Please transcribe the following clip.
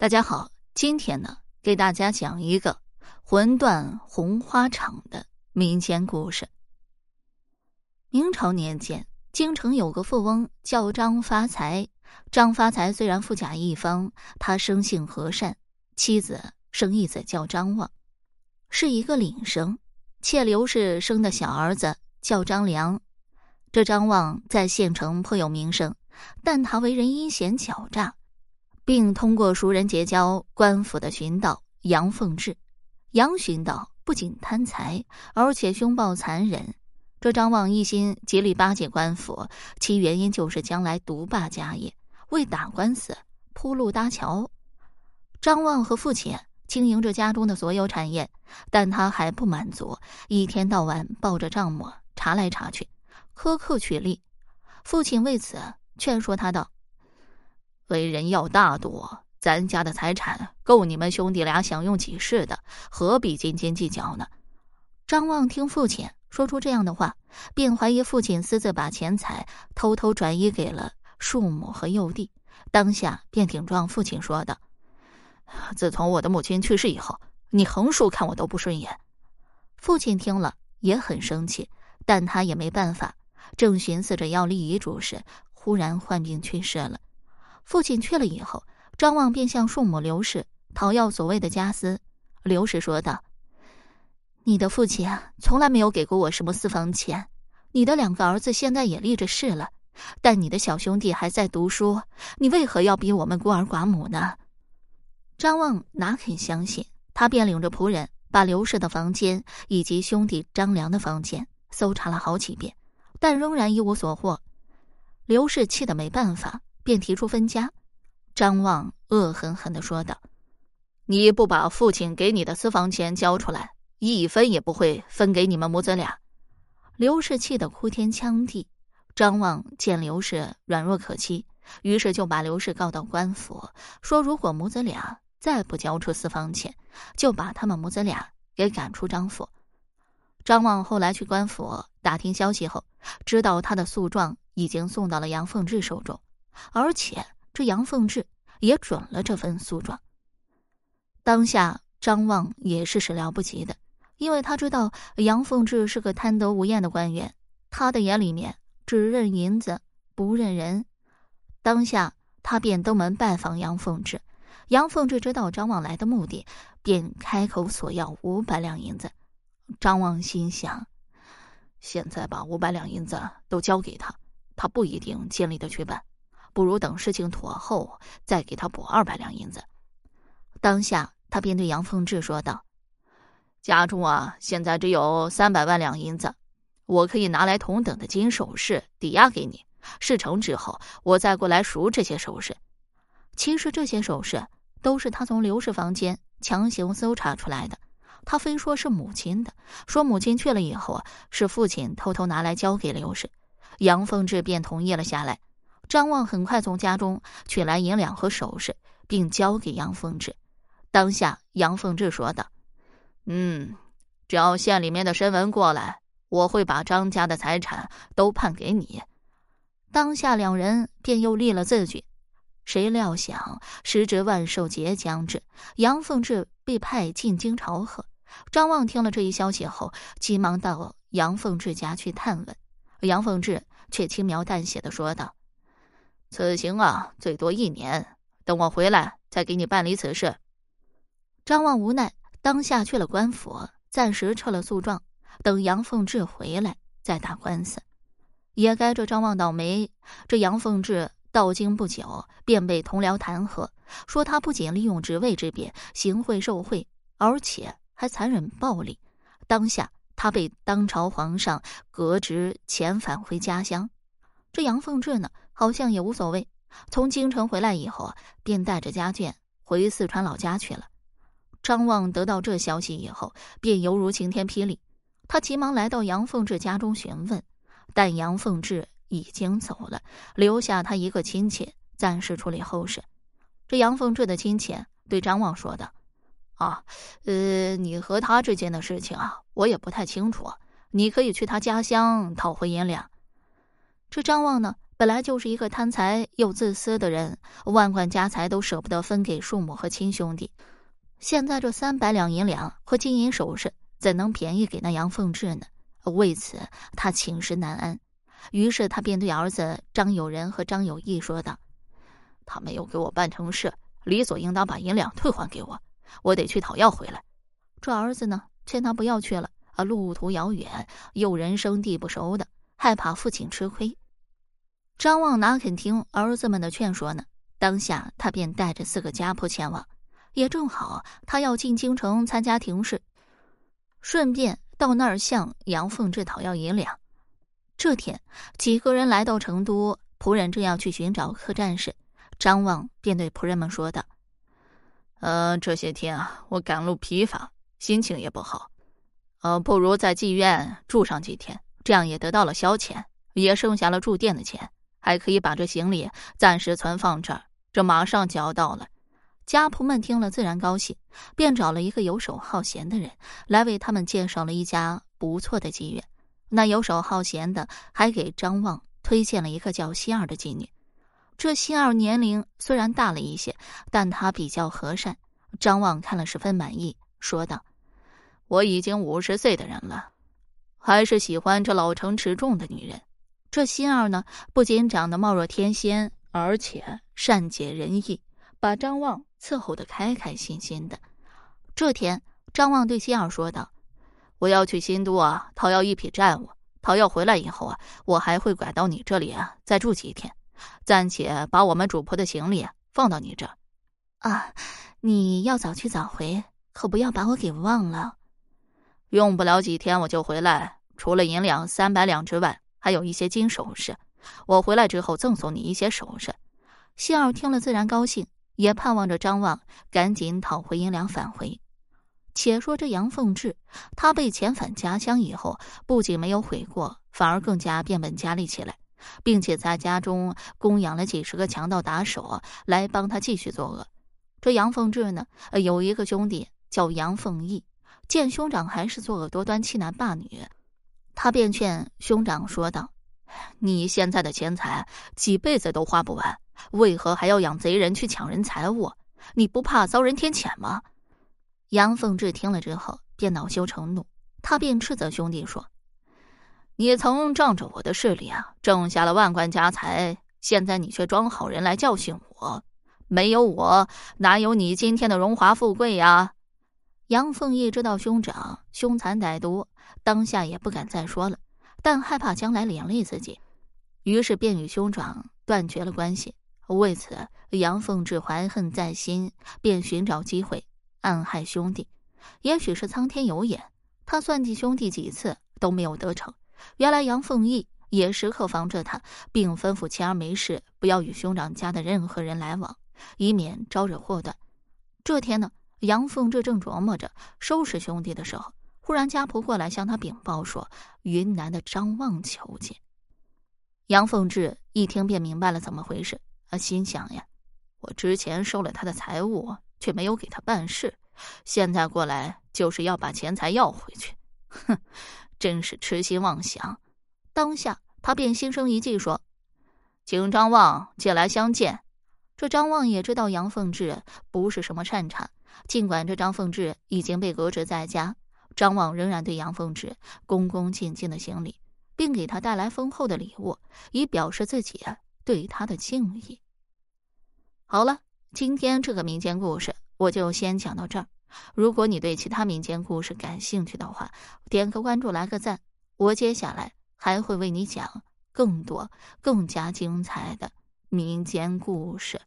大家好，今天呢，给大家讲一个魂断红花场的民间故事。明朝年间，京城有个富翁叫张发财。张发财虽然富甲一方，他生性和善，妻子生一子叫张望，是一个领生。妾刘氏生的小儿子叫张良。这张望在县城颇有名声，但他为人阴险狡诈。并通过熟人结交官府的巡道杨凤志。杨巡道不仅贪财，而且凶暴残忍。这张望一心极力巴结官府，其原因就是将来独霸家业，为打官司铺路搭桥。张望和父亲经营着家中的所有产业，但他还不满足，一天到晚抱着账目查来查去，苛刻取利。父亲为此劝说他道。为人要大度，咱家的财产够你们兄弟俩享用几世的，何必斤斤计较呢？张望听父亲说出这样的话，便怀疑父亲私自把钱财偷偷转移给了庶母和幼弟，当下便顶撞父亲说道：“自从我的母亲去世以后，你横竖看我都不顺眼。”父亲听了也很生气，但他也没办法。正寻思着要立遗嘱时，忽然患病去世了。父亲去了以后，张望便向庶母刘氏讨要所谓的家私。刘氏说道：“你的父亲从来没有给过我什么私房钱。你的两个儿子现在也立着誓了，但你的小兄弟还在读书，你为何要逼我们孤儿寡母呢？”张望哪肯相信，他便领着仆人把刘氏的房间以及兄弟张良的房间搜查了好几遍，但仍然一无所获。刘氏气得没办法。便提出分家，张望恶狠狠的说道：“你不把父亲给你的私房钱交出来，一分也不会分给你们母子俩。”刘氏气得哭天抢地。张望见刘氏软弱可欺，于是就把刘氏告到官府，说如果母子俩再不交出私房钱，就把他们母子俩给赶出张府。张望后来去官府打听消息后，知道他的诉状已经送到了杨凤志手中。而且这杨凤志也准了这份诉状。当下张望也是始料不及的，因为他知道杨凤志是个贪得无厌的官员，他的眼里面只认银子不认人。当下他便登门拜访杨凤志，杨凤志知道张望来的目的，便开口索要五百两银子。张望心想：现在把五百两银子都交给他，他不一定尽力的去办。不如等事情妥后再给他补二百两银子。当下他便对杨凤志说道：“家中啊，现在只有三百万两银子，我可以拿来同等的金首饰抵押给你。事成之后，我再过来赎这些首饰。其实这些首饰都是他从刘氏房间强行搜查出来的。他非说是母亲的，说母亲去了以后啊，是父亲偷偷拿来交给刘氏。杨凤志便同意了下来。”张望很快从家中取来银两和首饰，并交给杨凤志。当下，杨凤志说道：“嗯，只要县里面的申文过来，我会把张家的财产都判给你。”当下，两人便又立了字据。谁料想，时值万寿节将至，杨凤志被派进京朝贺。张望听了这一消息后，急忙到杨凤志家去探问。杨凤志却轻描淡写的说道。此行啊，最多一年。等我回来，再给你办理此事。张望无奈，当下去了官府，暂时撤了诉状，等杨凤志回来再打官司。也该这张望倒霉。这杨凤志到京不久，便被同僚弹劾，说他不仅利用职位之便行贿受贿，而且还残忍暴力。当下他被当朝皇上革职，遣返回家乡。这杨凤志呢？好像也无所谓。从京城回来以后，便带着家眷回四川老家去了。张望得到这消息以后，便犹如晴天霹雳。他急忙来到杨凤志家中询问，但杨凤志已经走了，留下他一个亲戚暂时处理后事。这杨凤志的亲戚对张望说道：“啊，呃，你和他之间的事情啊，我也不太清楚。你可以去他家乡讨回银两。”这张望呢？本来就是一个贪财又自私的人，万贯家财都舍不得分给叔母和亲兄弟。现在这三百两银两和金银首饰，怎能便宜给那杨凤志呢？为此，他寝食难安。于是他便对儿子张友仁和张友义说道：“他没有给我办成事，理所应当把银两退还给我，我得去讨要回来。”这儿子呢，劝他不要去了啊，路途遥远，又人生地不熟的，害怕父亲吃亏。张望哪肯听儿子们的劝说呢？当下他便带着四个家仆前往，也正好他要进京城参加庭试，顺便到那儿向杨凤志讨要银两。这天，几个人来到成都，仆人正要去寻找客栈时，张望便对仆人们说道：“呃，这些天啊，我赶路疲乏，心情也不好，呃，不如在妓院住上几天，这样也得到了消遣，也剩下了住店的钱，还可以把这行李暂时存放这儿。这马上就要到了。”家仆们听了自然高兴，便找了一个游手好闲的人来为他们介绍了一家不错的妓院。那游手好闲的还给张望推荐了一个叫心儿的妓女。这心儿年龄虽然大了一些，但她比较和善。张望看了十分满意，说道：“我已经五十岁的人了，还是喜欢这老成持重的女人。这心儿呢，不仅长得貌若天仙，而且善解人意，把张望伺候得开开心心的。”这天，张望对心儿说道。我要去新都啊，讨要一匹债务。讨要回来以后啊，我还会拐到你这里啊，再住几天，暂且把我们主仆的行李放到你这儿。啊，你要早去早回，可不要把我给忘了。用不了几天我就回来，除了银两三百两之外，还有一些金首饰。我回来之后赠送你一些首饰。希儿听了自然高兴，也盼望着张望赶紧讨回银两返回。且说这杨凤志，他被遣返家乡以后，不仅没有悔过，反而更加变本加厉起来，并且在家中供养了几十个强盗打手来帮他继续作恶。这杨凤志呢，有一个兄弟叫杨凤义，见兄长还是作恶多端、欺男霸女，他便劝兄长说道：“你现在的钱财几辈子都花不完，为何还要养贼人去抢人财物？你不怕遭人天谴吗？”杨凤志听了之后，便恼羞成怒，他便斥责兄弟说：“你曾仗着我的势力啊，挣下了万贯家财，现在你却装好人来教训我，没有我，哪有你今天的荣华富贵呀？”杨凤义知道兄长凶残歹毒，当下也不敢再说了，但害怕将来连累自己，于是便与兄长断绝了关系。为此，杨凤志怀恨在心，便寻找机会。暗害兄弟，也许是苍天有眼，他算计兄弟几次都没有得逞。原来杨凤义也时刻防着他，并吩咐钱儿没事不要与兄长家的任何人来往，以免招惹祸端。这天呢，杨凤志正琢磨着收拾兄弟的时候，忽然家仆过来向他禀报说，云南的张望求见。杨凤志一听便明白了怎么回事，他心想呀，我之前收了他的财物。却没有给他办事，现在过来就是要把钱财要回去，哼，真是痴心妄想。当下他便心生一计，说：“请张望进来相见。”这张望也知道杨凤志不是什么善茬，尽管这张凤志已经被革职在家，张望仍然对杨凤志恭恭敬敬的行礼，并给他带来丰厚的礼物，以表示自己对他的敬意。好了。今天这个民间故事我就先讲到这儿。如果你对其他民间故事感兴趣的话，点个关注，来个赞。我接下来还会为你讲更多、更加精彩的民间故事。